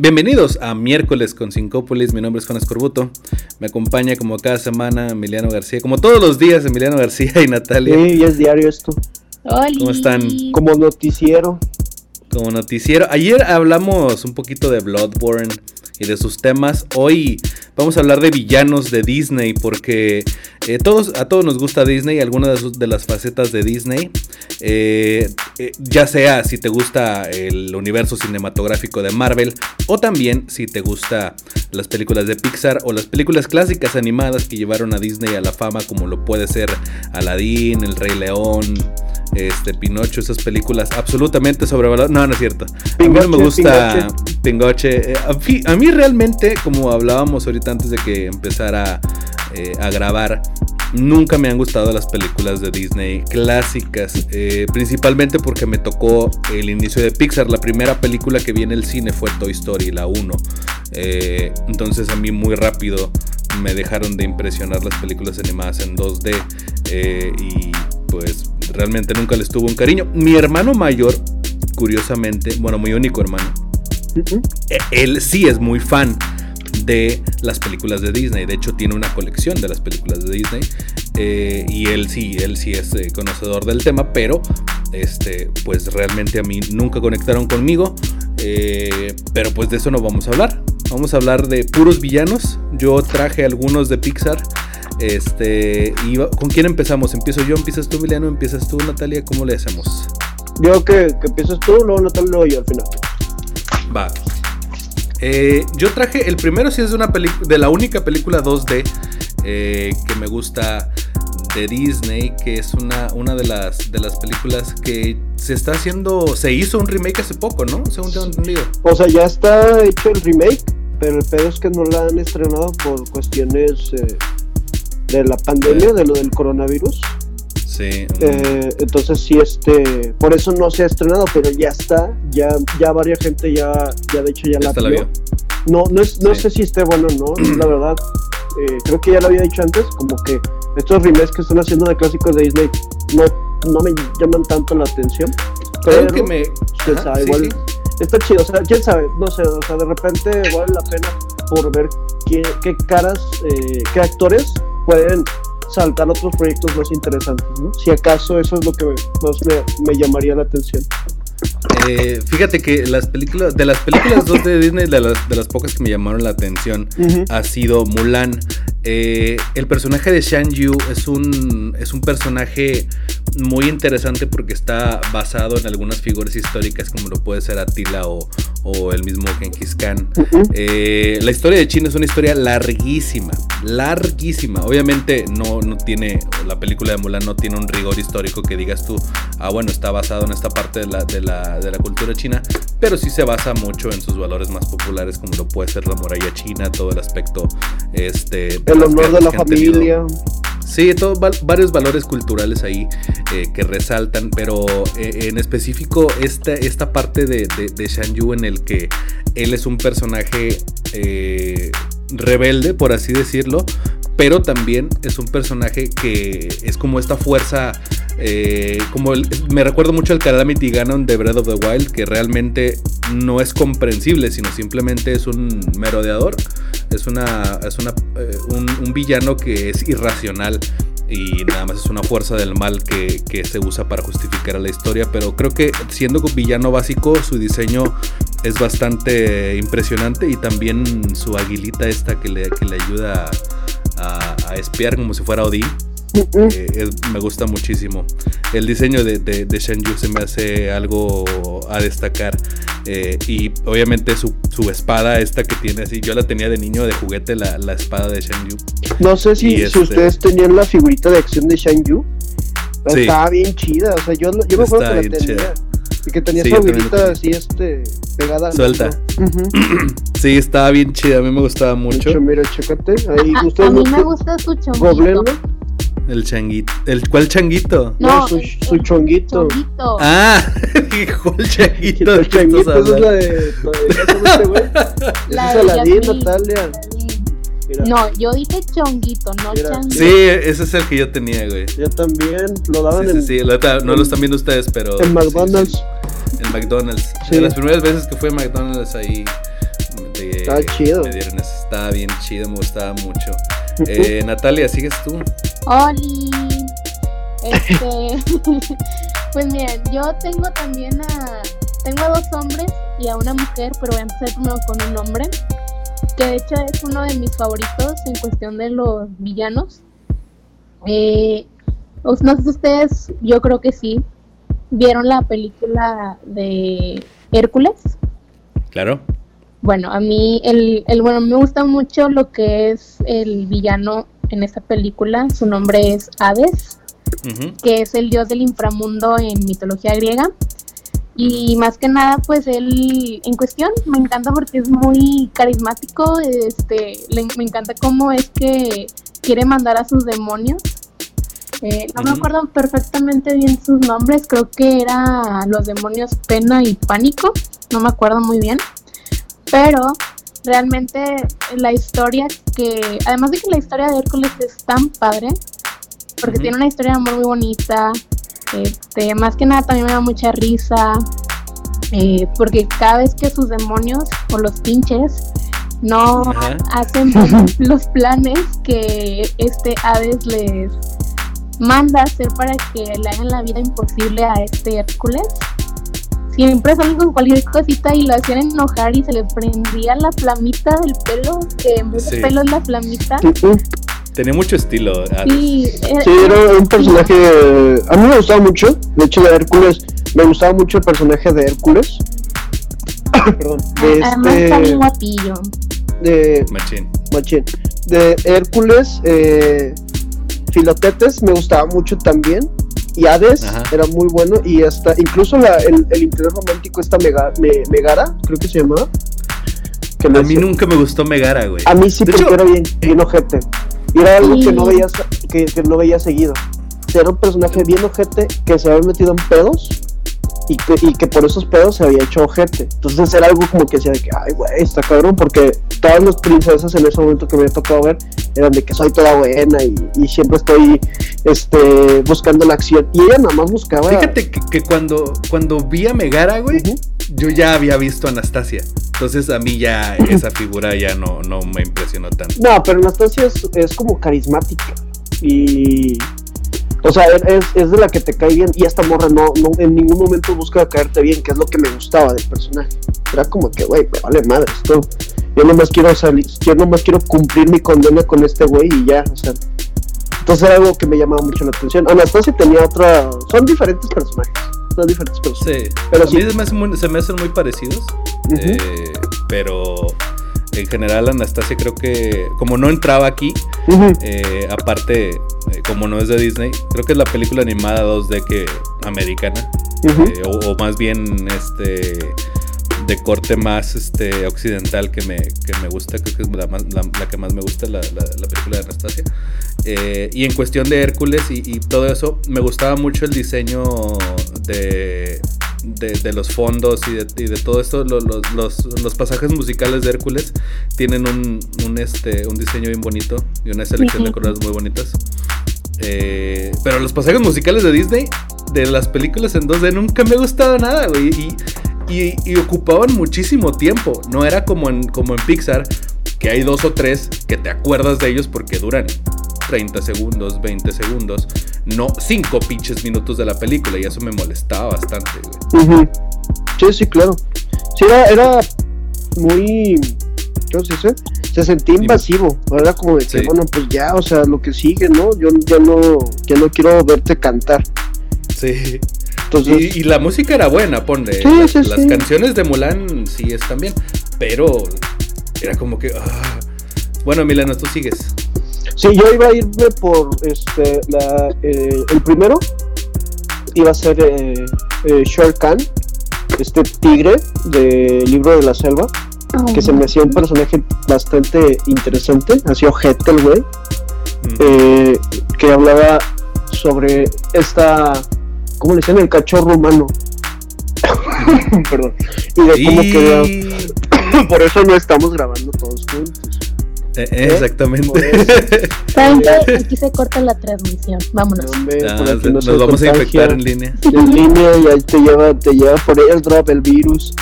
Bienvenidos a miércoles con Sincópolis. Mi nombre es Juan Escorbuto. Me acompaña como cada semana Emiliano García. Como todos los días, Emiliano García y Natalia. Sí, ya es diario esto. ¿Cómo están? Como noticiero. Como noticiero. Ayer hablamos un poquito de Bloodborne y de sus temas. Hoy vamos a hablar de villanos de Disney porque eh, todos, a todos nos gusta Disney, algunas de, las facetas de Disney. Eh, eh, ya sea si te gusta el universo cinematográfico de Marvel o también si te gusta las películas de Pixar o las películas clásicas animadas que llevaron a Disney a la fama como lo puede ser Aladdin, El Rey León este, Pinocho, esas películas absolutamente sobrevaloradas. No, no es cierto. a mí no me gusta Pingoche. A, mí realmente, como hablábamos ahorita antes de que empezara eh, a grabar, nunca me han gustado las películas de Disney clásicas. Eh, principalmente porque me tocó el inicio de Pixar. La primera película que vi en el cine fue Toy Story, la 1. entonces a mí muy rápido me dejaron de impresionar las películas animadas en 2D. y pues realmente nunca les tuvo un cariño. Mi hermano mayor, curiosamente, bueno, muy único hermano, e, él sí es muy fan de las películas de Disney. De hecho, tiene una colección de las películas de Disney. Eh, y él sí, él sí es eh, conocedor del tema, pero este, pues realmente a mí nunca conectaron conmigo. Eh, pero pues de eso no vamos a hablar. Vamos a hablar de puros villanos. Yo traje algunos de Pixar. Este, y ¿con quién empezamos? ¿Empiezo yo? ¿Empiezas tú, Emiliano? ¿Empiezas tú, Natalia? ¿Cómo le hacemos? Yo que, que empiezas tú, luego Natalia, luego yo al final. Va. Eh, yo traje el primero, si es de una película, de la única película 2D eh, que me gusta de Disney, que es una, una de las de las películas que se está haciendo, se hizo un remake hace poco, ¿no? Según tengo entendido. O sea, ya está hecho el remake, pero el pedo es que no la han estrenado por cuestiones eh, de la pandemia, de lo del coronavirus. Sí. Eh, entonces sí, este, por eso no se ha estrenado, pero ya está, ya, ya varias gente ya, ya de hecho ya, la, vio. No, no, es, no sé si esté bueno o no, la verdad. Eh, creo que ya lo había dicho antes, como que estos remakes que están haciendo de clásicos de Disney no, no me llaman tanto la atención. Pero que me. igual está chido, o sea, quién sabe, no sé, o sea, de repente vale la pena por ver qué, qué caras, eh, qué actores pueden saltar otros proyectos más interesantes, ¿no? Si acaso eso es lo que más me, llamaría la atención. Eh, fíjate que las películas, de las películas dos de Disney, de las, de las pocas que me llamaron la atención, ha sido Mulan. Eh, el personaje de Shan Yu es un, es un personaje muy interesante porque está basado en algunas figuras históricas como lo puede ser Attila o, el mismo Genghis Khan. Eh, la historia de China es una historia larguísima, larguísima. Obviamente no, no tiene, la película de Mulan no tiene un rigor histórico que digas tú, ah bueno, está basado en esta parte de la, de la, de la cultura china, pero sí se basa mucho en sus valores más populares como lo puede ser la muralla china, todo el aspecto... Este, el honor de la familia. Sí, varios valores culturales ahí eh, que resaltan, pero eh, en específico esta, esta parte de, de, Shan Yu en el que él es un personaje eh, rebelde, por así decirlo, pero también es un personaje que es como esta fuerza, como me recuerdo mucho al Calamity Ganon de Breath of the Wild, que realmente no es comprensible, sino simplemente es un merodeador. Es una es una, eh, un, villano que es irracional y nada más es una fuerza del mal que, se usa para justificar a la historia, pero creo que siendo villano básico su diseño es bastante impresionante y también su aguilita esta que le, que le ayuda a, a espiar como si fuera Odín eh, me gusta muchísimo. El diseño de, de, Shenju se me hace algo a destacar. Eh, y obviamente su, espada, esta que tiene así, yo la tenía de niño de juguete, la, espada de Shenju. No sé si, si este ustedes tenían la figurita de acción de Shenju. Estaba bien chida, o sea, yo, yo me acuerdo que la tenía. Y que tenía su figurita así, este, pegada. Suelta. sí, estaba bien chida, a mí me gustaba mucho. mira, chécate. Ahí, a, a mí me gusta su chonguito. El changuito. ¿El cuál changuito? No, su, su chonguito. Ah, dijo el changuito. El changuito es la de. La de Aladín, Natalia. No, yo dije chonguito, no changuito. Sí, ese es el que yo tenía, güey. Yo también, lo daban sí, en. Sí, sí, no lo están viendo ustedes, pero. En McDonald's. en McDonald's. De las primeras veces que fui a McDonald's ahí Está chido. Me dieron eso. Estaba bien chido, me gustaba mucho. Eh, Natalia, ¿sigues tú? Oli. Este. pues miren, yo tengo también a. Tengo a dos hombres y a una mujer, pero voy a empezar primero con un hombre. Que de hecho es uno de mis favoritos en cuestión de los villanos. Eh, no sé si ustedes, yo creo que sí, vieron la película de Hércules. Claro. Bueno, a mí el, el bueno me gusta mucho lo que es el villano en esta película. Su nombre es Hades, que es el dios del inframundo en mitología griega. Y más que nada, pues él en cuestión me encanta porque es muy carismático. Este, me encanta cómo es que quiere mandar a sus demonios eh, no me acuerdo perfectamente bien sus nombres, creo que era los demonios Pena y Pánico, no me acuerdo muy bien, pero realmente la historia que, además de que la historia de Hércules es tan padre, porque tiene una historia muy, bonita, este, más que nada también me da mucha risa, eh, porque cada vez que sus demonios o los pinches no hacen los planes que este Hades les manda hacer para que le hagan la vida imposible a este Hércules. Siempre salen con cualquier cosita y lo hacían enojar y se le prendía la flamita del pelo, que en vez de pelo es la flamita. Tenía mucho estilo. Sí, era, un personaje. A mí me gustaba mucho. De hecho, de Hércules, me gustaba mucho el personaje de Hércules. Perdón. De Además, este... está bien guapillo. De. Machín. Machín. De Hércules, eh, Filotetes me gustaba mucho también. Y Hades era muy bueno. Y hasta incluso el, interés romántico, esta Megara, creo que se llamaba. Que a mí nunca me gustó Megara, güey. A mí sí, porque era bien, bien ojete. Y era algo que no veía que, que no veía seguido. Era un personaje bien ojete que se había metido en pedos y que, y que por esos pedos se había hecho ojete. Entonces era algo como que decía de que, ay, güey, está cabrón, porque todas las princesas en ese momento que me había tocado ver eran de que soy toda buena y, y siempre estoy este, buscando la acción. Y ella nada más buscaba. Fíjate que, cuando, cuando vi a Megara, güey, yo ya había visto a Anastasia. Entonces a mí ya esa figura ya no, no me impresionó tanto. No, pero Anastasia es, es como carismática. Y o sea, es, es, de la que te cae bien y esta morra no, no en ningún momento busca caerte bien, que es lo que me gustaba del personaje. Era como que, güey, me vale madre esto. Yo nomás quiero salir, yo nomás quiero cumplir mi condena con este güey y ya, o sea. Entonces era algo que me llamaba mucho la atención. Anastasia tenía otra. Son diferentes personajes. Son diferentes personajes. Sí. Pero sí. se, me hacen muy, parecidos. eh, pero en general Anastasia creo que como no entraba aquí, eh, aparte eh, como no es de Disney, creo que es la película animada 2D que americana eh, o, más bien este de corte más este occidental que me, que me gusta, creo que es la, que más me gusta, la, película de Anastasia. y en cuestión de Hércules y, todo eso, me gustaba mucho el diseño de, de, los fondos y de, todo esto, los, pasajes musicales de Hércules tienen un, este, un diseño bien bonito y una selección de colores muy bonitas. Eh, pero los pasajes musicales de Disney, de las películas en 2D, nunca me ha gustado nada, güey. Y, y, ocupaban muchísimo tiempo. No era como en, como en Pixar, que hay dos o tres que te acuerdas de ellos porque duran 30 segundos, 20 segundos, no 5 pinches minutos de la película y eso me molestaba bastante, güey. Sí, sí, claro. Sí, era, era muy... ¿Cómo se dice? Se sentía invasivo, era como de que, bueno, pues ya, o sea, lo que sigue, ¿no? Yo ya no, ya no quiero verte cantar. Sí. Entonces... Y, la música era buena, ponle. Sí, las, canciones de Mulan sí están bien, pero era como que... Ah. Bueno, Milano, tú sigues. Sí, yo iba a irme por este la, eh, el primero iba a ser eh, eh Shere Khan, este tigre del libro de la selva, oh, que se me hacía un personaje bastante interesante, así ojete el güey, eh, que hablaba sobre esta, ¿cómo le decían? El cachorro humano. Perdón. Y de cómo quedó. Por eso no estamos grabando todos juntos. Eh, ¿Eh? exactamente. ¿Saben qué? Aquí se corta la transmisión. Vámonos. nos, vamos a infectar en línea. En línea y ahí te lleva, te lleva por airdrop el virus.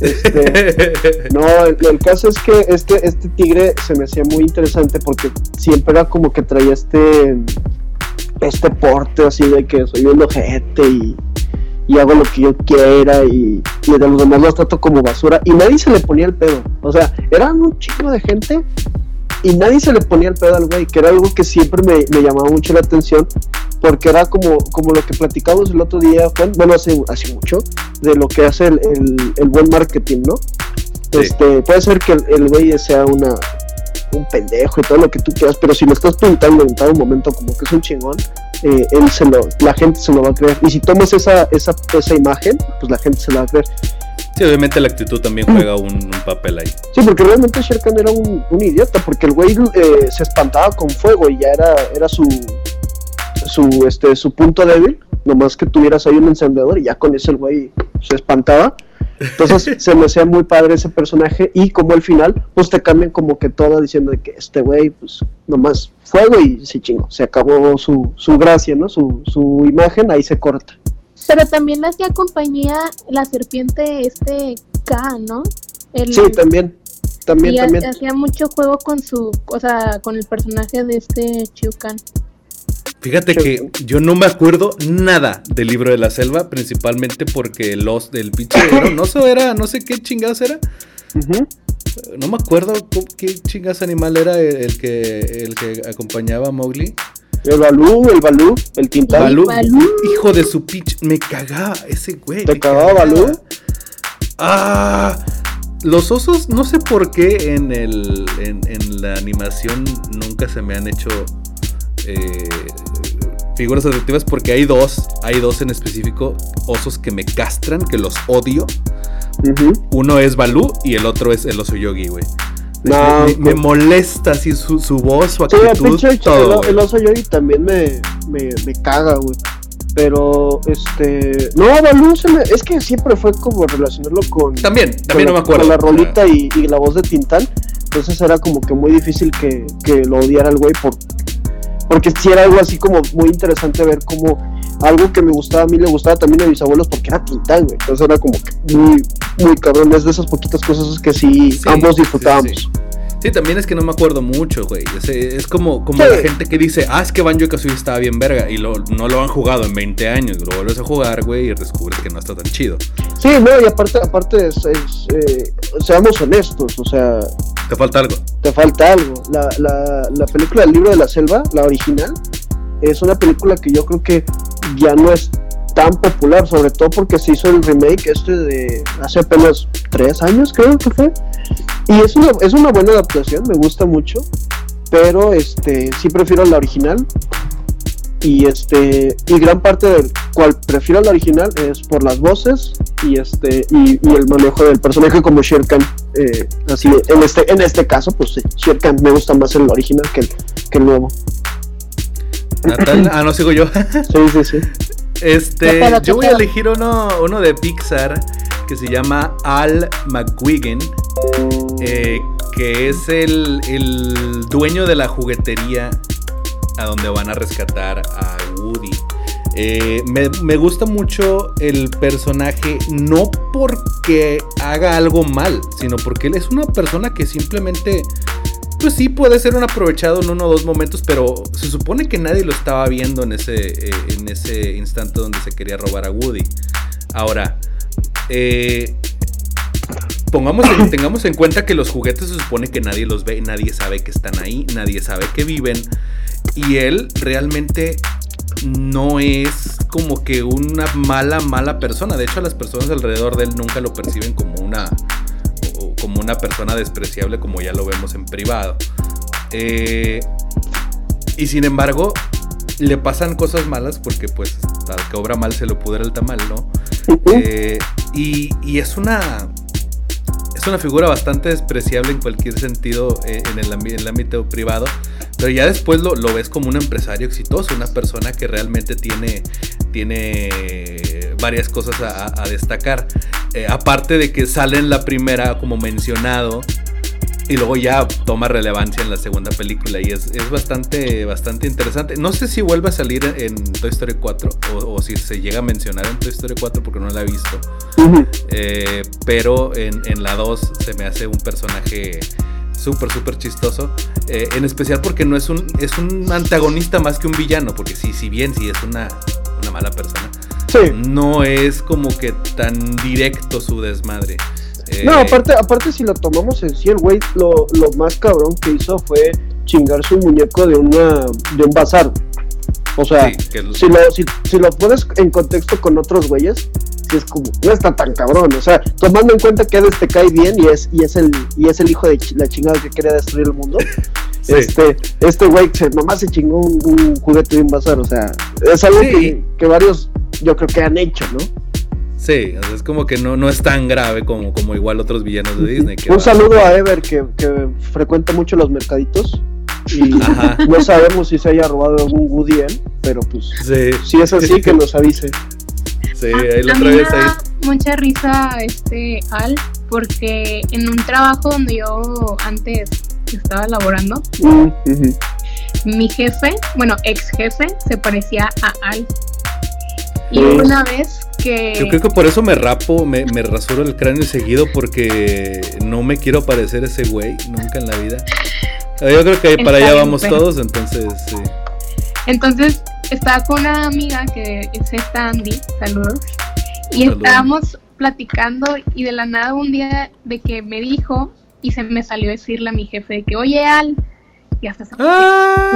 Este, no, el, caso es que este, este tigre se me hacía muy interesante porque siempre era como que traía este, este porte así de que soy un ojete y, y hago lo que yo quiera y, y, de los demás los trato como basura y nadie se le ponía el pedo. O sea, eran un chico de gente y nadie se le ponía el pedo al güey, que era algo que siempre me, me llamaba mucho la atención porque era como, como lo que platicamos el otro día, bueno, hace, hace mucho, de lo que hace el, el, buen marketing, ¿no? Este, puede ser que el güey sea una, un pendejo y todo lo que tú quieras, pero si lo estás pintando en tal momento como que es un chingón, eh, él se lo, la gente se lo va a creer. Y si tomas esa, esa, esa imagen, pues la gente se la va a creer. Sí, obviamente la actitud también juega un, papel ahí. Sí, porque realmente Sherkan era un, un idiota, porque el güey eh, se espantaba con fuego y ya era, era su, su, este, su punto débil, nomás que tuvieras ahí un encendedor y ya con eso el güey se espantaba. Entonces se me hacía muy padre ese personaje y como al final, pues te cambian como que todo diciendo que este güey, pues nomás fuego y se chingó, se acabó su, su gracia, ¿no? Su, su imagen ahí se corta. Pero también hacía compañía la serpiente este K, ¿no? sí, también. También, también. hacía mucho juego con su, o sea, con el personaje de este Chiucan. Fíjate que yo no me acuerdo nada del libro de la selva, principalmente porque los del pinche no sé era, no sé qué chingados era. No me acuerdo qué chingados animal era el, que el que acompañaba a Mowgli. El Balú, el Balú, el Tintán. Balú, hijo de su pitch, me cagaba ese güey. ¿Te cagaba Balú? Ah, los osos, no sé por qué en, el, en, en la animación nunca se me han hecho eh, figuras atractivas porque hay dos, hay dos en específico osos que me castran, que los odio. Uno es Balú y el otro es el oso Yogi, güey. me, pues- molesta así su, voz, su actitud. el, oso Yogi también me, me, caga, güey. Pero, este. No, Balú se me. Es que siempre fue como relacionarlo con. También, también no me acuerdo. Con la rolita y, y, la voz de Tintán. Entonces era como que muy difícil que, que lo odiara el güey por, porque si era algo así como muy interesante ver como algo que me gustaba a mí le gustaba también a mis abuelos porque era Tintán, güey. Entonces era como que muy, muy cabrón. Es de esas poquitas cosas que sí, ambos disfrutábamos. Sí, también es que no me acuerdo mucho, güey. Es, como, como la gente que dice, ah, es que Banjo Kazooie estaba bien verga y lo, no lo han jugado en 20 años. Lo vuelves a jugar, güey, y descubres que no está tan chido. Sí, no, y aparte, aparte es, eh, seamos honestos, o sea... Te falta algo. Te falta algo. La, la, la película del libro de la selva, la original, es una película que yo creo que ya no es tan popular, sobre todo porque se hizo el remake este de hace apenas tres años, creo que fue. Y es una, es una buena adaptación, me gusta mucho, pero este sí prefiero la original. Y este y gran parte del cual prefiero la original es por las voces y este y, el manejo del personaje como Sherkan eh, así en este en este caso pues sí, Sherkan me gusta más el original que el, que el nuevo. Natal, ah no sigo yo. Sí sí sí. Este, yo voy a elegir uno, uno de Pixar que se llama Al McGuigan, eh, que es el, dueño de la juguetería a donde van a rescatar a Woody. Eh, me, me, gusta mucho el personaje no porque haga algo mal, sino porque él es una persona que simplemente pues sí puede ser un aprovechado en uno o dos momentos, pero se supone que nadie lo estaba viendo en ese, eh, en ese instante donde se quería robar a Woody. Ahora, eh, pongamos tengamos en cuenta que los juguetes se supone que nadie los ve, nadie sabe que están ahí, nadie sabe que viven. Y él realmente no es como que una mala, mala persona. De hecho, las personas alrededor de él nunca lo perciben como una como una persona despreciable como ya lo vemos en privado. Eh, y sin embargo, le pasan cosas malas porque pues al que obra mal se lo pudre el tamal, ¿no? Eh, y, es una... Es una figura bastante despreciable en cualquier sentido eh, en, el, ámbito privado, pero ya después lo, ves como un empresario exitoso, una persona que realmente tiene, tiene varias cosas a, destacar. Eh, aparte de que sale en la primera, como mencionado, Y luego ya toma relevancia en la segunda película y es, bastante, bastante interesante. No sé si vuelve a salir en Toy Story 4 o, si se llega a mencionar en Toy Story 4 porque no la he visto. Eh, pero en, en la 2 se me hace un personaje súper, súper chistoso. Eh, en especial porque no es un, es un antagonista más que un villano, porque sí, si bien sí es una, una mala persona, no es como que tan directo su desmadre. No, eh, aparte, aparte si lo tomamos en sí, el güey lo, lo más cabrón que hizo fue chingar su muñeco de una de un bazar. O sea, si, lo, si, si, lo pones en contexto con otros güeyes, es como, no está tan cabrón, o sea, tomando en cuenta que Hades te cae bien y es, y es el, y es el hijo de la chingada que quería destruir el mundo. Este, este güey se, nomás se chingó un, juguete bien bazar, o sea, es algo que, varios yo creo que han hecho, ¿no? Sí, es como que no, no es tan grave como, como igual otros villanos de Disney. un saludo a Ever que, frecuenta mucho los mercaditos y no sabemos si se haya robado algún Woody él, pero pues si es así que nos avise. Sí, ahí lo traes ahí. Mucha risa este Al, porque en un trabajo donde yo antes estaba laborando, mm, mi jefe, bueno, ex jefe, se parecía a Al. Y una vez que... Yo creo que por eso me rapo, me, me rasuro el cráneo seguido porque no me quiero parecer ese güey nunca en la vida. Yo creo que para allá vamos todos, entonces sí. Entonces estaba con una amiga que es esta Andy, saludos, y estábamos platicando y de la nada un día de que me dijo y se me salió a decirle a mi jefe de que, oye Al, y hasta se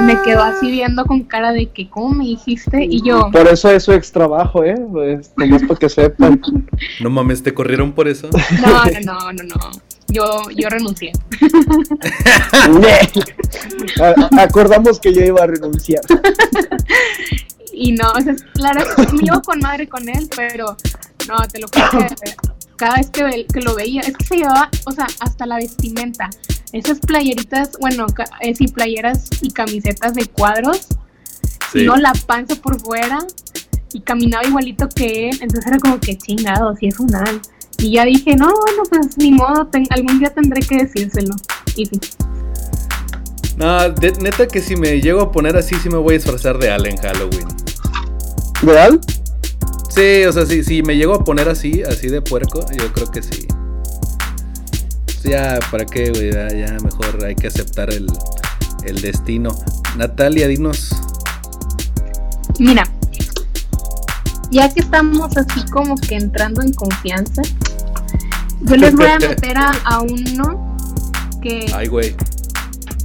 me quedó así viendo con cara de que, ¿cómo me dijiste? Y yo... Por eso es su ex trabajo, ¿eh? Pues, nomás para que sepan. No mames, ¿te corrieron por eso? No, no, no, no, Yo, yo renuncié. Acordamos que yo iba a renunciar. Y no, o sea, claro, me llevo con madre con él, pero no, te lo juro que cada vez que, que, lo veía, es que se llevaba, o sea, hasta la vestimenta. Esas playeritas, bueno, eh, sí, playeras y camisetas de cuadros, no la panza por fuera y caminaba igualito que él, entonces era como que chingado, si es un al. Y ya dije, no, bueno, pues ni modo, algún día tendré que decírselo. Y sí. No, neta que si me llego a poner así, sí me voy a disfrazar de Al en Halloween. ¿De Al? Sí, o sea, si, si me llego a poner así, así de puerco, yo creo que sí. Ya, ¿para qué, güey? Ya, mejor hay que aceptar el, el destino. Natalia, dinos. Mira, ya que estamos así como que entrando en confianza, yo les voy a meter a, uno que... Ay, güey.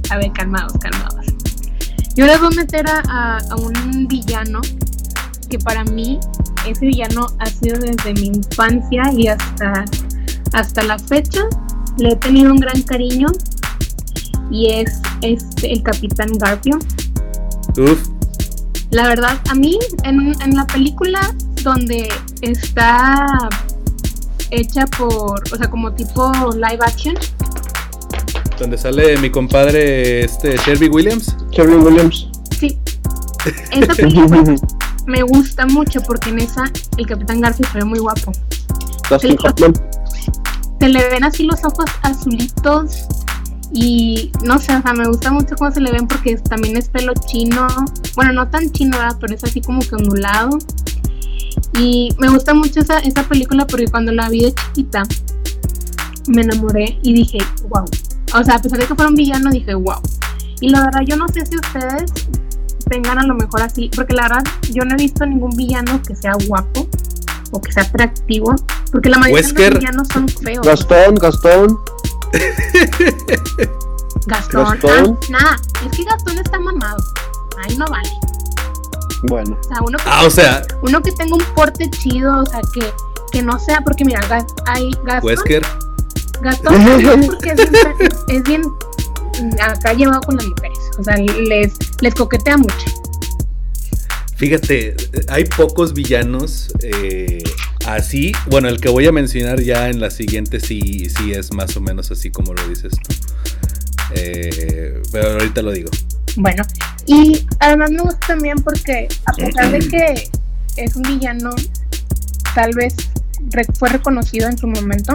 A ver, calmados, calmados. Yo les voy a meter a, a un villano que para mí ese villano ha sido desde mi infancia y hasta, hasta la fecha. Le he tenido un gran cariño y es este, el Capitán Garfio. Uf. La verdad, a mí en, en la película donde está hecha por, o sea, como tipo live action. Donde sale mi compadre este Shelby Williams. Shelby Williams. Sí. Esa película me gusta mucho porque en esa el Capitán Garfield se ve muy guapo. Se le, ven así los ojos azulitos y no sé, o sea, me gusta mucho cómo se le ven porque también es pelo chino. Bueno, no tan chino, pero es así como que ondulado. Y me gusta mucho esa, esa película porque cuando la vi de chiquita me enamoré y dije, wow. O sea, a pesar de que fuera un villano, dije, wow. Y la verdad, yo no sé si ustedes tengan a lo mejor así, porque la verdad yo no he visto ningún villano que sea guapo o que sea atractivo, porque la mayoría de los villanos son feos. Gastón, Gastón. Gastón, Gastón. Ah, nada, es que Gastón está mamado, ahí no vale. Bueno. O sea, uno que, ah, o sea, uno que tenga un porte chido, o sea, que, que no sea, porque mira, hay Gastón. Wesker. Gastón, porque es bien, es bien acá llevado con las mujeres. O sea, les, les coquetea mucho. Fíjate, hay pocos villanos eh, así. Bueno, el que voy a mencionar ya en la siguiente sí, sí es más o menos así como lo dices tú. Eh, pero ahorita lo digo. Bueno, y además me gusta también porque a pesar de que es un villano, tal vez fue reconocido en su momento,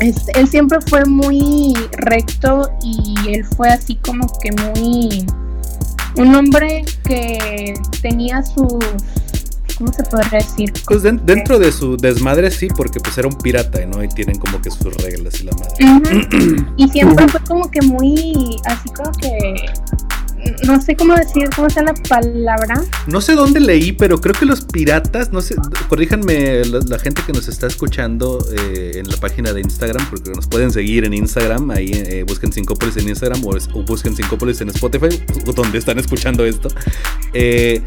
este, él siempre fue muy recto y él fue así como que muy un hombre que tenía sus ¿cómo se podría decir? Pues dentro de su desmadre sí, porque pues era un pirata, ¿no? Y tienen como que sus reglas y la madre. y siempre fue como que muy, así como que no sé cómo decir, cómo sea la palabra. No sé dónde leí, pero creo que los piratas, no sé, corríjanme la, gente que nos está escuchando eh, en la página de Instagram, porque nos pueden seguir en Instagram, ahí eh, busquen Sincópolis en Instagram o, busquen Sincópolis en Spotify, donde están escuchando esto. Eh,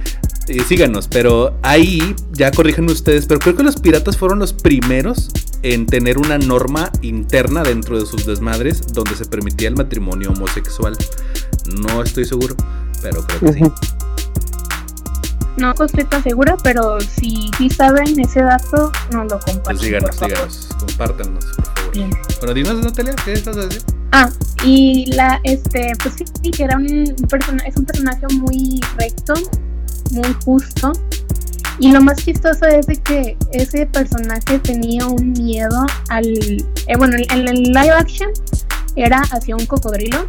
síganos, pero ahí ya corríjanme ustedes, pero creo que los piratas fueron los primeros en tener una norma interna dentro de sus desmadres donde se permitía el matrimonio homosexual. No estoy seguro, pero creo que sí. No estoy tan segura, pero si sí saben ese dato, nos lo comparten. Pues síganos, síganos, compártanos, por favor. Bien. Bueno, dinos, Natalia, ¿qué estás a decir? Ah, y la, este, pues sí, que era un personaje, es un personaje muy recto, muy justo. Y lo más chistoso es de que ese personaje tenía un miedo al, eh, bueno, en el live action era hacia un cocodrilo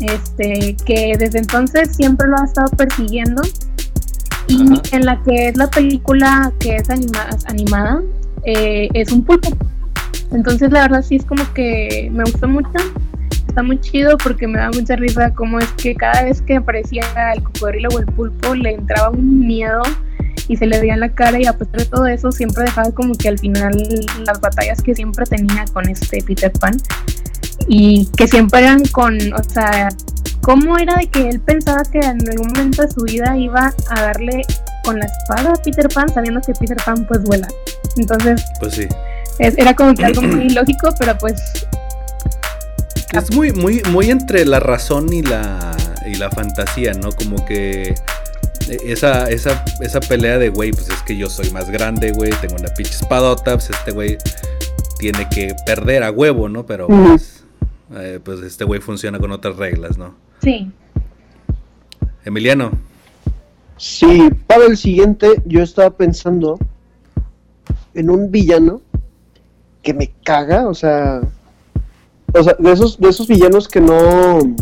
este, que desde entonces siempre lo ha estado persiguiendo. Y en la que es la película que es animada, animada eh, es un pulpo. Entonces la verdad sí es como que me gustó mucho. Está muy chido porque me da mucha risa como es que cada vez que aparecía el cocodrilo o el pulpo le entraba un miedo y se le veía en la cara y a pesar de todo eso siempre dejaba como que al final las batallas que siempre tenía con este Peter Pan y que siempre eran con, o sea, ¿cómo era de que él pensaba que en algún momento de su vida iba a darle con la espada a Peter Pan sabiendo que Peter Pan pues vuela? Entonces, pues sí. era como que algo muy lógico, pero pues... Es muy, muy, muy entre la razón y la, y la fantasía, ¿no? Como que esa, esa, esa pelea de, güey, pues es que yo soy más grande, güey, tengo una pinche espadota, pues este güey tiene que perder a huevo, ¿no? Pero pues, eh, pues este güey funciona con otras reglas, ¿no? Sí. Emiliano. Sí, para el siguiente yo estaba pensando en un villano que me caga, o sea, o sea, de esos, de esos villanos que no,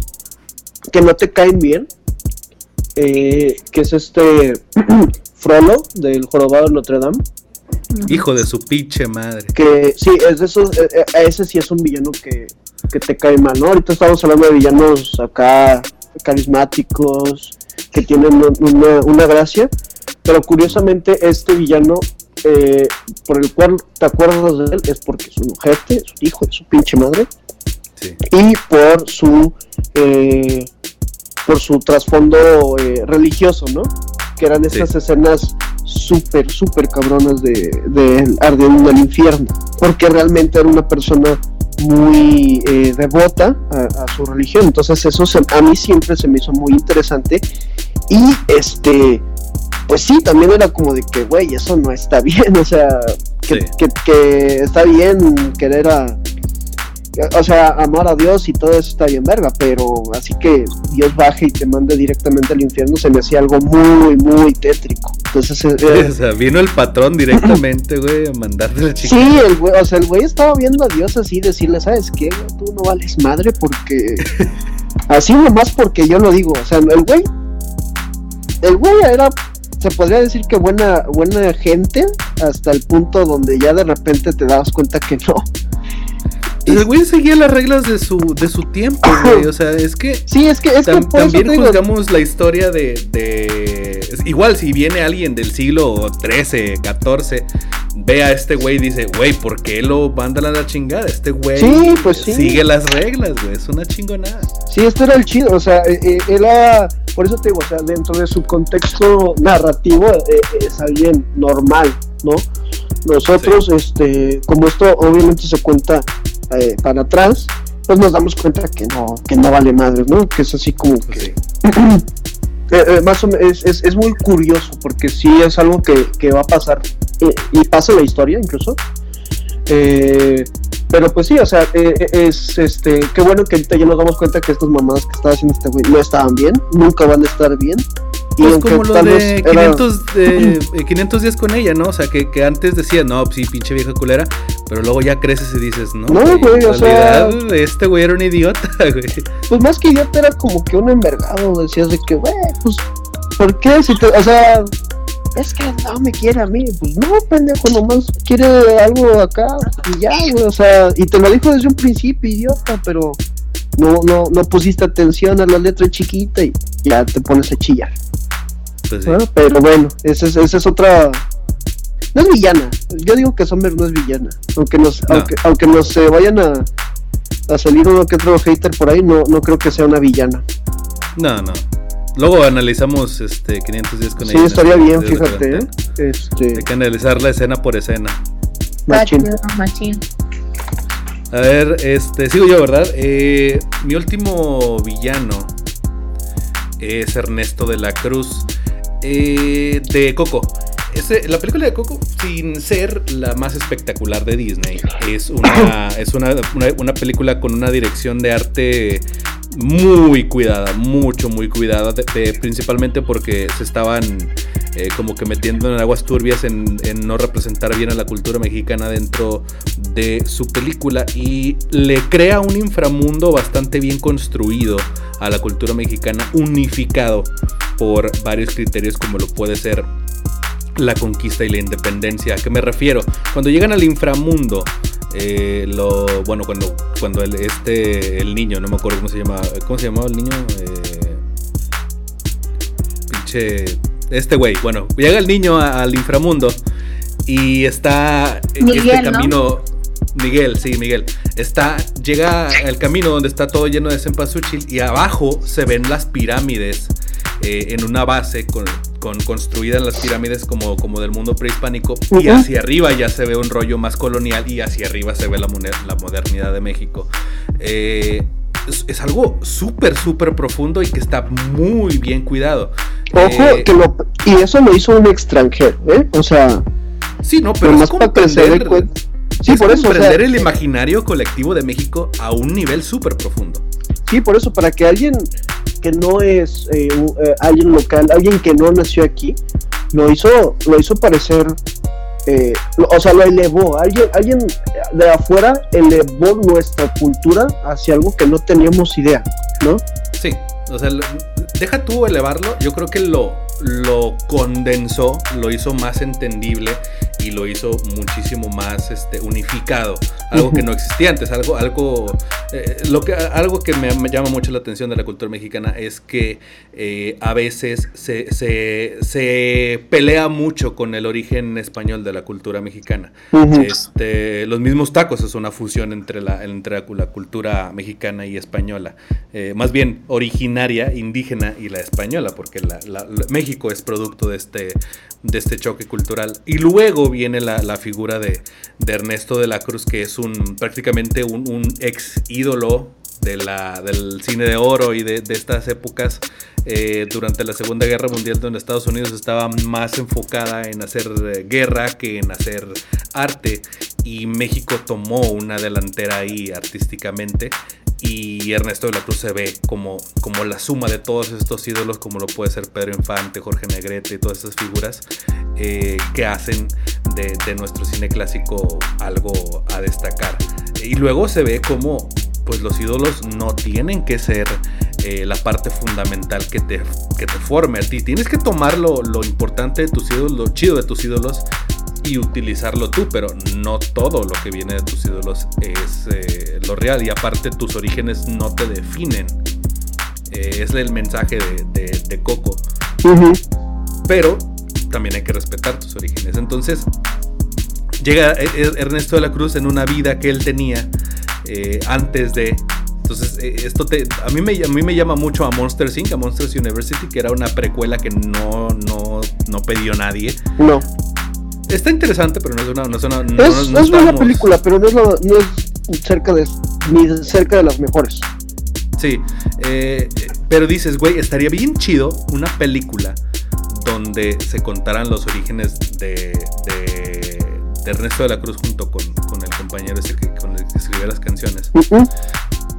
que no te caen bien, eh, que es este Frollo del Jorobado de Notre Dame. Hijo de su pinche madre. Que sí, es de esos, eh, ese sí es un villano que, que te cae mal, ¿no? Ahorita estamos hablando de villanos acá carismáticos, que tienen una, gracia, pero curiosamente este villano eh, por el cual te acuerdas de él es porque es un ojete, es un hijo de su pinche madre, y por su eh, por su trasfondo eh, religioso, ¿no? Que eran esas escenas súper, súper cabronas de, de Ardiendo del Infierno, porque realmente era una persona muy eh, devota a, su religión. Entonces eso a mí siempre se me hizo muy interesante. Y este, pues sí, también era como de que, güey, eso no está bien. O sea, que, que está bien querer a, o sea, amar a Dios y todo eso está bien verga, pero así que Dios baje y te mande directamente al infierno se me hacía algo muy, muy tétrico. Entonces, eh, o sea, vino el patrón directamente, güey, a mandarle la chica. Sí, el güey, o sea, el güey estaba viendo a Dios así, decirle, ¿sabes qué? Tú no vales madre porque... así nomás porque yo lo digo, o sea, el güey... El güey era se podría decir que buena, buena gente hasta el punto donde ya de repente te das cuenta que no. El güey seguía las reglas de su, de su tiempo, güey. O sea, es que. Sí, es que. Es que también juzgamos la historia de, igual, si viene alguien del siglo XIII, XIV, ve a este güey y dice, güey, ¿por qué lo mandan a la chingada? Este güey sí, pues sí. sigue las reglas, güey. Es una chingonada. Sí, esto era el chido. O sea, eh, eh, era. Por eso te digo, o sea, dentro de su contexto narrativo, eh, es alguien normal, ¿no? Nosotros, este, como esto obviamente se cuenta eh, para atrás, pues nos damos cuenta que no, que no vale madre, ¿no? Que es así como que... Eh, eh, más o menos, es, es, muy curioso porque sí es algo que, que va a pasar y pasa la historia incluso. pero pues sí, o sea, es este, qué bueno que ahorita ya nos damos cuenta que estas mamadas que estaba haciendo este güey no estaban bien, nunca van a estar bien. Pues como lo de 500, 500 días con ella, ¿no? O sea, que, que antes decía, no, sí, pinche vieja culera, Pero luego ya creces y dices, no, no güey, o sea, este güey era un idiota, güey. Pues más que idiota era como que un envergado, decías de que, güey, pues, ¿por qué? Si te, o sea, es que no me quiere a mí, pues no, pendejo, nomás quiere algo acá y ya, güey, o sea, y te lo dijo desde un principio, idiota, pero no, no, no pusiste atención a la letra chiquita y ya te pones a chillar. Pues pero bueno, esa es, esa es otra. No es villana. Yo digo que Sommer no es villana. Aunque nos, aunque, aunque nos se vayan a, a salir uno que otro hater por ahí, no, no creo que sea una villana. No, no. Luego analizamos este 500 días con ella. Sí, estaría bien, fíjate. ¿eh? Este... Hay que analizar la escena por escena. Machín. Machín. A ver, este, sigo yo, ¿verdad? Eh, mi último villano es Ernesto de la Cruz eh, de Coco. la película de Coco, sin ser la más espectacular de Disney, es una, es una, una película con una dirección de arte muy cuidada, mucho, muy cuidada, principalmente porque se estaban eh, como que metiendo en aguas turbias en, no representar bien a la cultura mexicana dentro de su película y le crea un inframundo bastante bien construido a la cultura mexicana, unificado por varios criterios como lo puede ser la conquista y la independencia. ¿A qué me refiero? Cuando llegan al inframundo, eh, lo bueno cuando cuando el este el niño no me acuerdo cómo se llama cómo se llamaba el niño eh, pinche este güey bueno llega el niño al inframundo y está Miguel, este camino Miguel, sí, Miguel. Está, llega al camino donde está todo lleno de cempasúchil y abajo se ven las pirámides eh, en una base con, con construidas las pirámides como, como del mundo prehispánico y hacia arriba ya se ve un rollo más colonial y hacia arriba se ve la, la modernidad de México. Eh, es, algo súper, súper profundo y que está muy bien cuidado. Ojo, eh, que lo, y eso lo hizo un extranjero, ¿eh? O sea... Sí, no, pero, es comprender, sí, por eso, comprender el imaginario colectivo de México a un nivel súper profundo. Sí, por eso, para que alguien que no es eh, eh, alguien local, alguien que no nació aquí, lo hizo, lo hizo parecer, eh, o sea, lo elevó, alguien, alguien de afuera elevó nuestra cultura hacia algo que no teníamos idea, ¿no? Sí, o sea, deja tú elevarlo, yo creo que lo, lo condensó, lo hizo más entendible y lo hizo muchísimo más este, unificado, algo que no existía antes, algo, algo, eh, lo que, algo que me, llama mucho la atención de la cultura mexicana es que eh, a veces se, se, pelea mucho con el origen español de la cultura mexicana. este, los mismos tacos es una fusión entre la, entre la, cultura mexicana y española, eh, más bien originaria, indígena y la española, porque la, México es producto de este, de este choque cultural. Y luego viene la, figura de, Ernesto de la Cruz, que es un prácticamente un, ex ídolo del cine de oro y de, estas épocas eh, durante la Segunda Guerra Mundial, donde Estados Unidos estaba más enfocada en hacer guerra que en hacer arte, y México tomó una delantera ahí artísticamente y Ernesto de la Cruz se ve como, como la suma de todos estos ídolos, como lo puede ser Pedro Infante, Jorge Negrete y todas esas figuras eh, que hacen de, nuestro cine clásico algo a destacar. Y luego se ve como pues los ídolos no tienen que ser eh, la parte fundamental que te, que te forme a ti. Tienes que tomar lo, lo importante de tus ídolos, lo chido de tus ídolos y utilizarlo tú, pero no todo lo que viene de tus ídolos es eh, lo real y aparte tus orígenes no te definen. Eh, es el mensaje de, Coco. Pero también hay que respetar tus orígenes. Entonces, llega e-, e-, Ernesto de la Cruz en una vida que él tenía eh, antes de entonces, esto te, a, mí me, a mí me llama mucho a Monster Inc., a Monsters University, que era una precuela que no, no, no pidió nadie. No. Está interesante, pero no es una. No es, una, es, buena película, pero no es, no es cerca de, ni cerca de las mejores. Sí, eh, pero dices, güey, estaría bien chido una película donde se contaran los orígenes de, de, Ernesto de la Cruz junto con, con el compañero ese que, con el que escribió las canciones.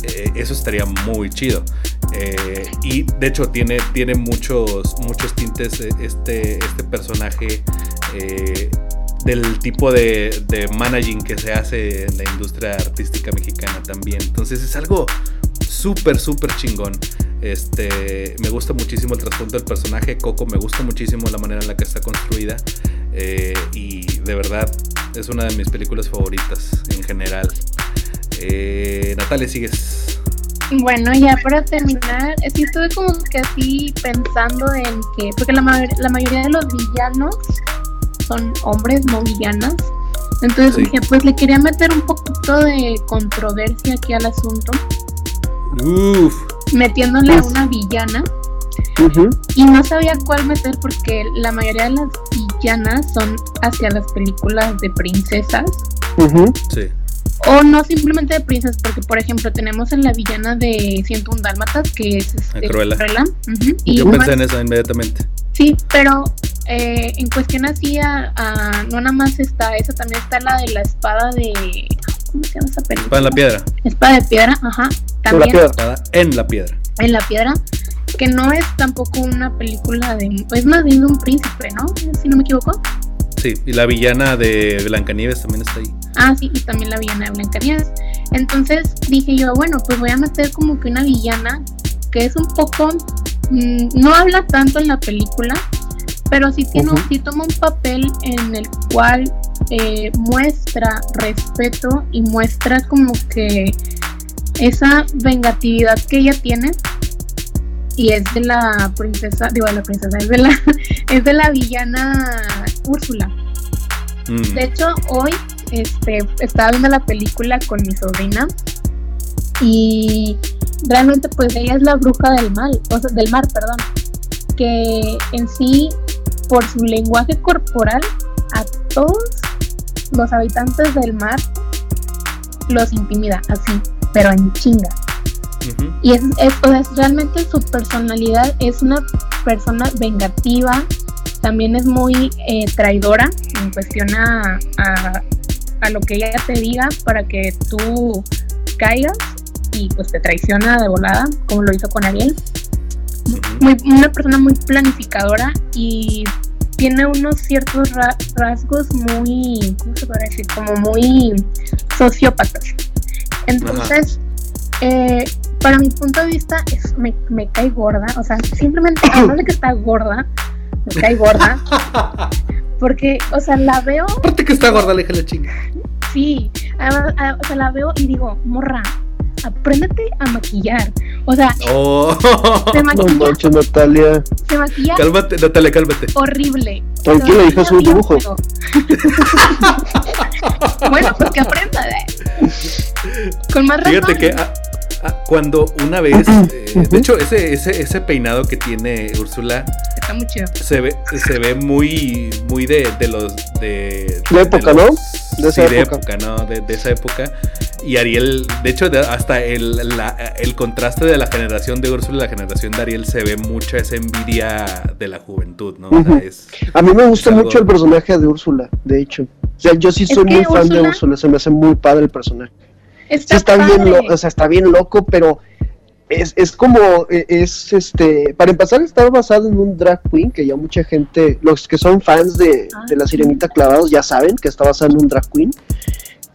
Eh, eso estaría muy chido. Eh, y de hecho tiene, tiene muchos, muchos tintes este, este personaje del tipo de, managing que se hace en la industria artística mexicana también. Entonces es algo súper, súper chingón. Este, me gusta muchísimo el trasfondo del personaje. Coco me gusta muchísimo la manera en la que está construida. Eh, y de verdad es una de mis películas favoritas en general. Eh, Natalia, sigues. Bueno, ya para terminar, sí estuve como que así pensando en que, porque la mayoría de los villanos son hombres, no villanas. Entonces dije, pues le quería meter un poquito de controversia aquí al asunto. Uf. Metiéndole a una villana. Y no sabía cuál meter porque la mayoría de las villanas son hacia las películas de princesas. Sí. O no simplemente de princesas, porque por ejemplo tenemos en la villana de 101 Dálmatas, que es este, Cruella. y Yo pensé en eso inmediatamente. Sí, pero eh, en cuestión así, a, no nada más está esa, también está la de la espada de... ¿Cómo se llama esa película? Espada en la piedra. Espada de piedra, ajá. También. Espada en la piedra. En la piedra, que no es tampoco una película de... Es más bien de un príncipe, ¿no? Si no me equivoco. Sí, y la villana de Blancanieves también está ahí. Ah, sí, y también la villana de Blancanieves. Entonces dije yo, bueno, pues voy a meter como que una villana que es un poco... Mm, no habla tanto en la película, pero sí, tiene, toma un papel en el cual eh, muestra respeto y muestra como que esa vengatividad que ella tiene y es de la princesa, digo de la princesa, es de la, es de la villana Úrsula. Mm. De hecho, hoy este, estaba viendo la película con mi sobrina y realmente pues ella es la bruja del mal, o sea, del mar, perdón, que en sí por su lenguaje corporal a todos los habitantes del mar los intimida así, pero en chinga. Y es, realmente su personalidad es una persona vengativa, también es muy eh, traidora en cuestión a, a, lo que ella te diga para que tú caigas y pues te traiciona de volada, como lo hizo con Ariel. Muy, una persona muy planificadora y tiene unos ciertos rasgos muy, ¿cómo se puede decir? Como muy sociópatas. Entonces, eh, para mi punto de vista, es, me, me, cae gorda. O sea, simplemente, además de que está gorda, me cae gorda. Porque, o sea, la veo. Aparte que está gorda, le la chinga. Sí, o sea, la veo y digo, morra, apréndete a maquillar. O sea, oh. se maquilla. No manches, Natalia. Se maquilla. Cálmate, Natalia, cálmate. Horrible. Tranquila, hija, es un dibujo. bueno, pues que aprenda. ¿eh? Con más razón. Fíjate que ah, ah, cuando una vez, eh, de hecho, ese, ese, ese peinado que tiene Úrsula está muy chido. Se ve, se ve muy, muy de, de los de, la época, ¿no? De esa época. ¿no? De, esa época. Y Ariel, de hecho, hasta el, el contraste de la generación de Úrsula y la generación de Ariel se ve mucha esa envidia de la juventud, ¿no? a mí me gusta mucho el personaje de Úrsula, de hecho. O sea, yo sí soy muy fan de Úrsula, se me hace muy padre el personaje. Está, está bien, o sea, está bien loco, pero es, es como, e, es este, para empezar está basado en un drag queen, que ya mucha gente, los que son fans de, de la sirenita clavados ya saben que está basado en un drag queen,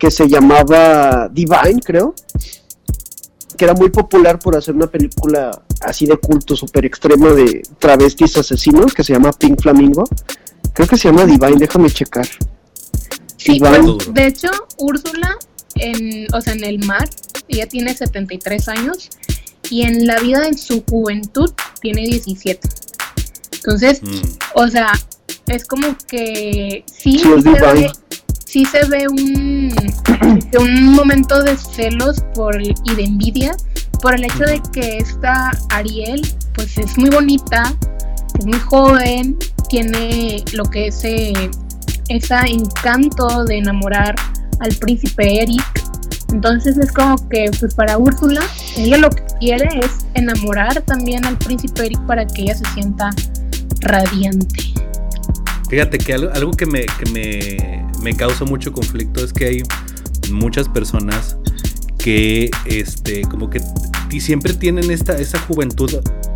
que se llamaba Divine, creo, que era muy popular por hacer una película así de culto, súper extremo de travestis asesinos, que se llama Pink Flamingo. Creo que se llama Divine, déjame checar. Sí, pues, de hecho, Úrsula, en, o sea, en el mar, ella tiene 73 años y en la vida de su juventud tiene 17. Entonces, mm. o sea, es como que sí, sí, se, ve, un, un momento de celos por, y de envidia por el hecho de que esta Ariel, pues es muy bonita, es muy joven, tiene lo que es eh, ese encanto de enamorar al príncipe Eric entonces es como que, pues para Úrsula, ella lo que quiere es enamorar también al príncipe Eric para que ella se sienta radiante. Fíjate que algo, que, me, me, causa mucho conflicto es que hay muchas personas que este como que y siempre tienen esta esa juventud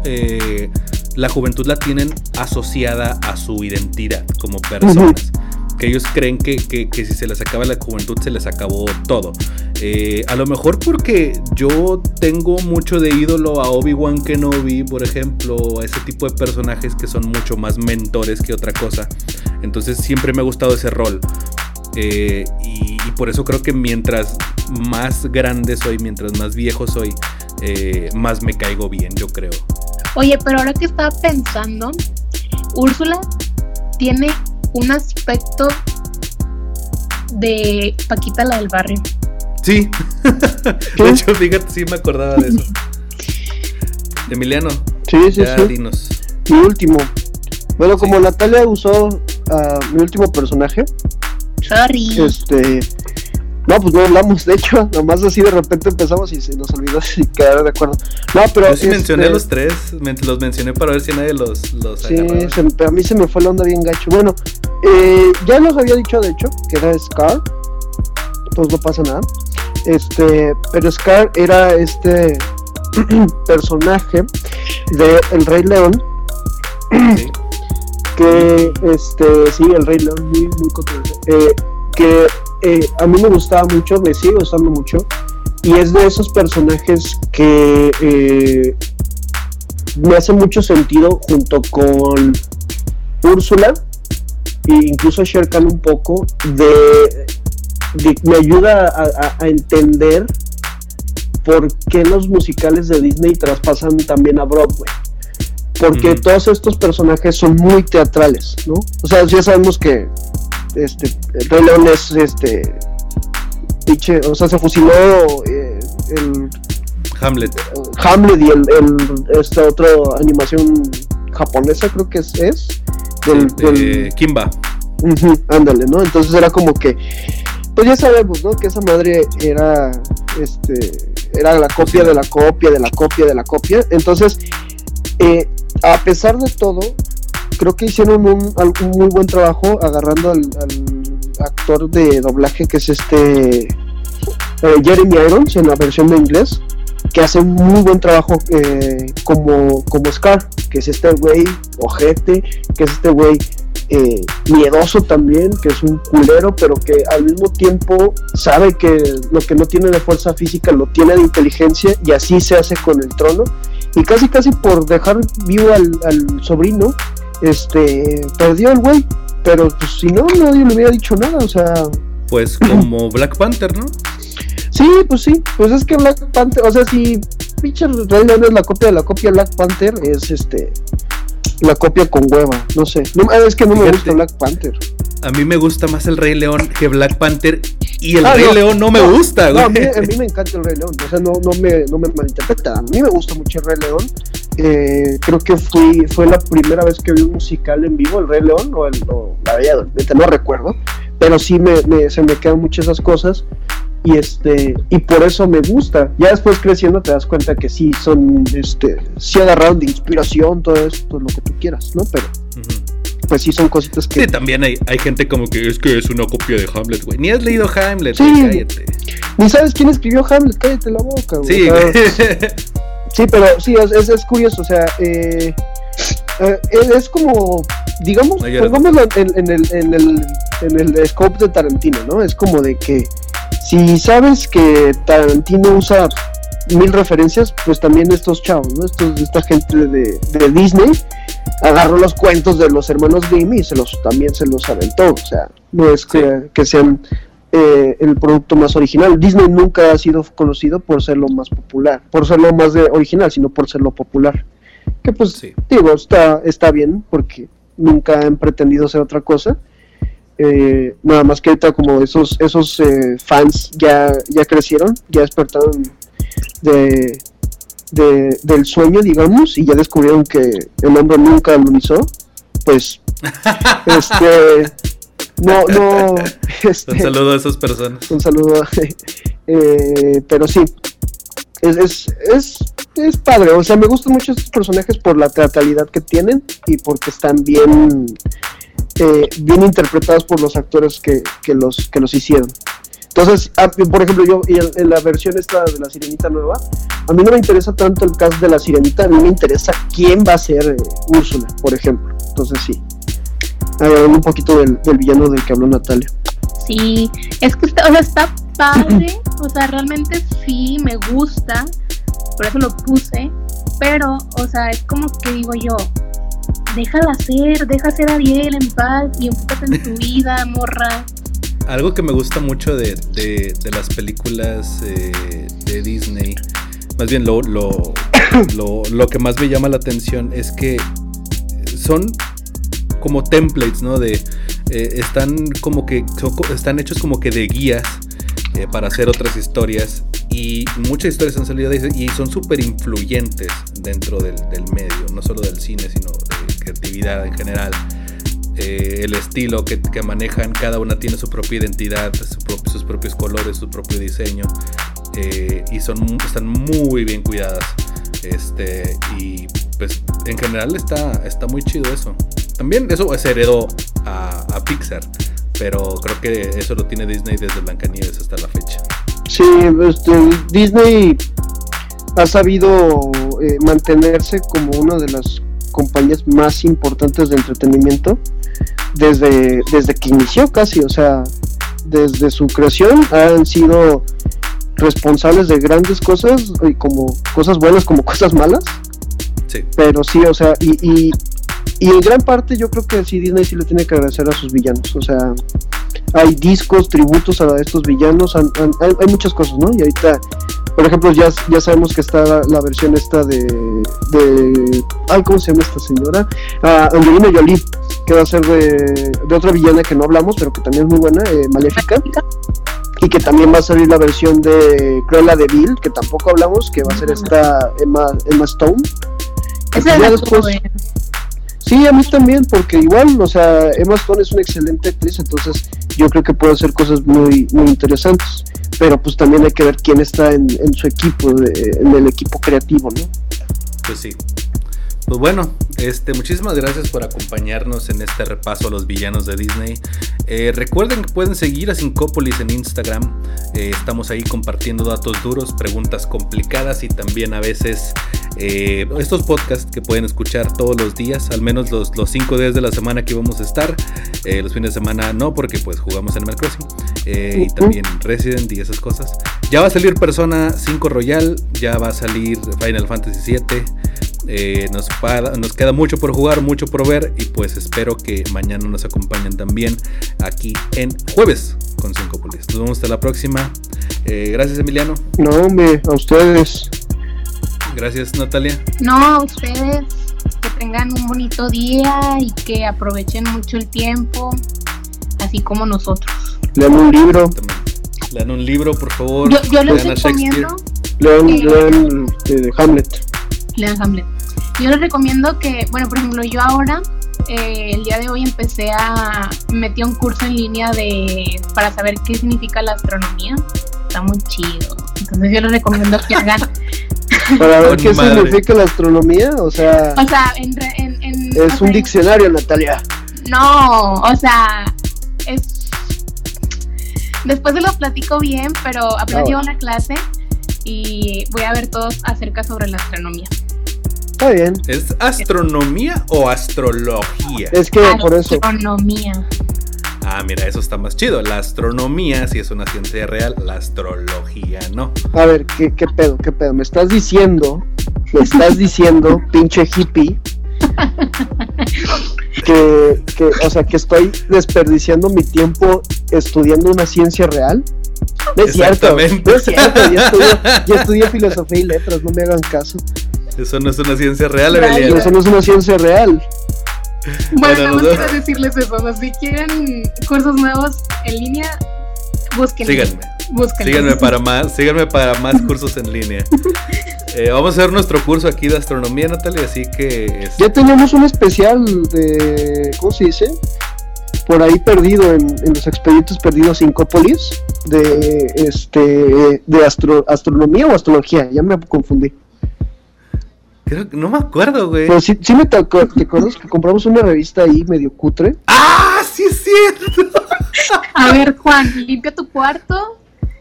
eh, la juventud la tienen asociada a su identidad como personas que ellos creen que, si se les acaba la juventud se les acabó todo. Eh, a lo mejor porque yo tengo mucho de ídolo a Obi-Wan Kenobi, por ejemplo, a ese tipo de personajes que son mucho más mentores que otra cosa. Entonces siempre me ha gustado ese rol. Eh, y, por eso creo que mientras más grande soy, mientras más viejo soy, eh, más me caigo bien, yo creo. Oye, pero ahora que estaba pensando, Úrsula tiene un aspecto de Paquita la del barrio. Sí, de hecho, fíjate, sí me acordaba de eso. Emiliano, sí, sí, sí. dinos. Mi último. Bueno, como Natalia usó a mi último personaje. Sorry. Este. No, pues no hablamos, de hecho, nomás así de repente empezamos y se nos olvidó si quedar de acuerdo. No, pero. Yo sí mencioné este los tres, los mencioné para ver si nadie los. los sí, a mí se me fue la onda bien gacho. Bueno, eh, ya nos había dicho, de hecho, que era Scar, pues no pasa nada. Este, pero Scar era este personaje de El Rey León. Sí que este sí el rey león muy muy eh, que eh, a mí me gustaba mucho me sigue gustando mucho y es de esos personajes que eh, me hace mucho sentido junto con Úrsula e incluso Sher un poco de, me ayuda a, a, entender por qué los musicales de Disney traspasan también a Broadway porque todos estos personajes son muy teatrales, ¿no? O sea, ya sabemos que este el Rey León es este pinche, o sea, se fusiló eh, el Hamlet. Hamlet y el, el esta otra animación japonesa creo que es, es del, Kimba. ándale, ¿no? Entonces era como que pues ya sabemos, ¿no? Que esa madre era este era la copia de la copia de la copia de la copia. Entonces, eh, a pesar de todo, creo que hicieron un, muy buen trabajo agarrando al, actor de doblaje que es este eh, Jeremy Irons en la versión de inglés, que hace un muy buen trabajo eh, como, como Scar, que es este güey ojete, que es este güey eh, miedoso también, que es un culero, pero que al mismo tiempo sabe que lo que no tiene de fuerza física lo tiene de inteligencia y así se hace con el trono. Y casi casi por dejar vivo al, sobrino, este, perdió el güey, pero pues si no, nadie le hubiera dicho nada, o sea... Pues como Black Panther, ¿no? Sí, pues sí, pues es que Black Panther, o sea, si Richard Rey es la copia de la copia Black Panther, es este la copia con hueva, no sé. es que no me gusta Black Panther. A mí me gusta más el Rey León que Black Panther y el ah, Rey León no me gusta, güey. a, mí, me encanta el Rey León, o sea, no, no, me, no me malinterpreta. A mí me gusta mucho el Rey León. Eh, creo que fui, fue la primera vez que vi un musical en vivo, el Rey León, o, el, la Bella no recuerdo, pero sí me, se me quedan muchas esas cosas y este y por eso me gusta ya después creciendo te das cuenta que sí son este sí agarraron de inspiración todo esto lo que tú quieras no pero pues sí son cositas que. Sí, también hay, hay gente como que es que es una copia de Hamlet, güey. Ni has leído Hamlet, sí. cállate. Ni sabes quién escribió Hamlet, cállate la boca, güey. Sí, sí, pero sí, es, es, curioso, o sea, eh, eh, es como, digamos, pongámoslo en, en, el, en, el, en el scope de Tarantino, ¿no? Es como de que si sabes que Tarantino usa mil referencias, pues también estos chavos, ¿no? Estos, esta gente de, de Disney agarró los cuentos de los hermanos Grimm y se los, también se los aventó. O sea, no es que, sean eh, el producto más original. Disney nunca ha sido conocido por ser lo más popular, por ser lo más de original, sino por ser lo popular. Que pues, digo, está, está bien porque nunca han pretendido ser otra cosa. Eh, nada más que ahorita como esos, esos eh, fans ya, ya crecieron, ya despertaron de, del sueño, digamos, y ya descubrieron que el hombre nunca lo hizo, pues, este, no, no, este, un saludo a esas personas. Un saludo, eh, pero sí, es, es, es, es, padre, o sea, me gustan mucho estos personajes por la teatralidad que tienen y porque están bien, eh, bien interpretados por los actores que, que, los, que los hicieron. Entonces, por ejemplo, yo en, la versión esta de la Sirenita nueva, a mí no me interesa tanto el cast de la Sirenita, a mí me interesa quién va a ser eh, Úrsula, por ejemplo. Entonces, sí. Un poquito del, villano del que habló Natalia. Sí, es que está, o sea, está padre, o sea, realmente sí me gusta, por eso lo puse, pero, o sea, es como que digo yo, déjala ser, deja ser Ariel en paz y enfócate en tu vida, morra. Algo que me gusta mucho de, las películas eh, de Disney, más bien lo, lo, lo, que más me llama la atención es que son como templates, ¿no? De, eh, están como que, están hechos como que de guías eh, para hacer otras historias y muchas historias han salido de y son súper influyentes dentro del, medio, no solo del cine, sino de creatividad en general. Eh, el estilo que, manejan, cada una tiene su propia identidad, sus propios colores, su propio diseño eh, y son, están muy bien cuidadas. Este, y pues en general está, está muy chido eso. También eso se heredó a, Pixar, pero creo que eso lo tiene Disney desde Blancanieves hasta la fecha. Sí, este, Disney ha sabido eh, mantenerse como una de las compañías más importantes de entretenimiento desde, desde que inició casi, o sea, desde su creación han sido responsables de grandes cosas, y como cosas buenas como cosas malas. Sí. Pero sí, o sea, y, y, y en gran parte yo creo que sí Disney sí le tiene que agradecer a sus villanos. O sea, hay discos, tributos a estos villanos, hay, muchas cosas, ¿no? Y ahorita, por ejemplo, ya, ya sabemos que está la, versión esta de, de... Ay, ¿cómo se llama esta señora? Ah, Angelina Jolie, que va a ser de, de otra villana que no hablamos, pero que también es muy buena, eh, Maléfica y que también va a salir la versión de Cruella de Bill, que tampoco hablamos, que va a ser esta Emma, Emma Stone. Sí, a mí también, porque igual, o sea, Emma Stone es una excelente actriz, entonces yo creo que puede hacer cosas muy, muy interesantes. Pero pues también hay que ver quién está en, en su equipo, en el equipo creativo, ¿no? Pues sí. Pues bueno, este, muchísimas gracias por acompañarnos en este repaso a los villanos de Disney. Eh, recuerden que pueden seguir a Syncópolis en Instagram. Eh, estamos ahí compartiendo datos duros, preguntas complicadas y también a veces eh, estos podcasts que pueden escuchar todos los días, al menos los, los cinco días de la semana que vamos a estar. los fines de semana no, porque pues jugamos en Animal Crossing y también Resident y esas cosas. Ya va a salir Persona 5 Royal, ya va a salir Final Fantasy 7. Eh, nos, nos queda mucho por jugar, mucho por ver y pues espero que mañana nos acompañen también aquí en jueves con 5 Polis. Nos vemos hasta la próxima. Eh, gracias Emiliano. No, hombre, a ustedes. Gracias Natalia. No, a ustedes. Que tengan un bonito día y que aprovechen mucho el tiempo, así como nosotros. Lean un libro. Lean un libro, por favor. Yo, les recomiendo. Lean, lean eh, Hamlet. Lean Hamlet. Yo les recomiendo que, bueno, por ejemplo, yo ahora, eh, el día de hoy empecé a, metí un curso en línea de, para saber qué significa la astronomía. Está muy chido. Entonces yo les recomiendo que hagan... Para ver qué significa la astronomía, o sea... O sea, en... es un diccionario, Natalia. No, o sea, es... Después se los platico bien, pero apenas ah, una clase y voy a ver todos acerca sobre la astronomía. Está bien. ¿Es astronomía o astrología? Es que por eso. Astronomía. Ah, mira, eso está más chido. La astronomía sí es una ciencia real, la astrología no. A ver, ¿qué, qué pedo? ¿Qué pedo? Me estás diciendo, me estás diciendo, pinche hippie, que, que, o sea, que estoy desperdiciando mi tiempo estudiando una ciencia real. No es cierto, no es cierto, yo estudio filosofía y letras, no me hagan caso. Eso no es una ciencia real, Emiliano. Eso no es una ciencia real. Bueno, no quiero decirles eso. Si quieren cursos nuevos en línea, búsquenme. Síganme. Búsquenme. Síganme para más, síganme para más cursos en línea. Eh, vamos a hacer nuestro curso aquí de astronomía, Natalia, así que... Ya tenemos un especial de... ¿Cómo se dice? Por ahí perdido en, los expedientes perdidos Incópolis de este de astro, astronomía o astrología, ya me confundí. Creo que no me acuerdo, güey. Pero sí, sí me ¿te acuerdas que compramos una revista ahí medio cutre? ¡Ah! ¡Sí es cierto! A ver, Juan, limpia tu cuarto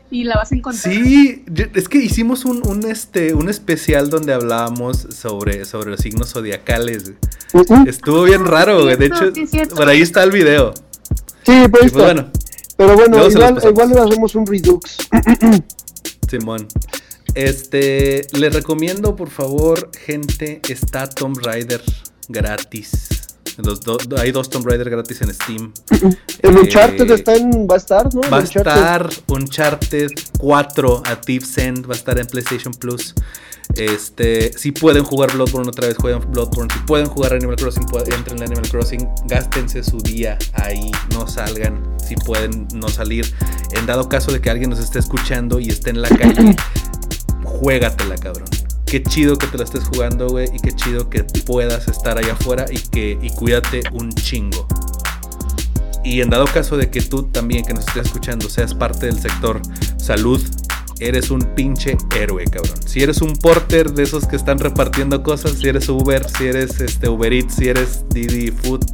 y la vas a encontrar. Sí, es que hicimos un, un, este, un especial donde hablábamos sobre, sobre los signos zodiacales. Estuvo bien raro, güey. De hecho, por ahí está el video. Sí, pues, pues bueno. Pero bueno, igual, igual le hacemos un redux. Simón. Este, le recomiendo, por favor, gente, está Tomb Raider gratis. Los hay dos Tomb Raider gratis en Steam. El Uncharted eh, está en, va a estar, ¿no? Va a estar Uncharted 4 a Thief's End, va a estar en PlayStation Plus. Este, si pueden jugar Bloodborne otra vez, jueguen Bloodborne. Si pueden jugar Animal Crossing, entren en Animal Crossing, gástense su día ahí, no salgan. Si pueden no salir, en dado caso de que alguien nos esté escuchando y esté en la calle, juégatela, cabrón qué chido que te la estés jugando, güey, y qué chido que puedas estar allá afuera y que y cuídate un chingo. Y en dado caso de que tú también que nos estés escuchando seas parte del sector salud, eres un pinche héroe, cabrón. Si eres un porter de esos que están repartiendo cosas, si eres Uber, si eres este Uber Eats, si eres Didi Food,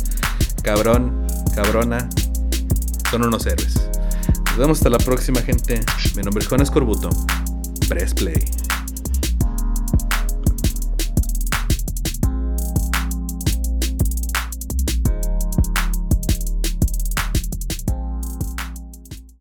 cabrón, cabrona, son unos héroes. Nos vemos hasta la próxima, gente. Mi nombre es Juan Escorbuto. Press Play.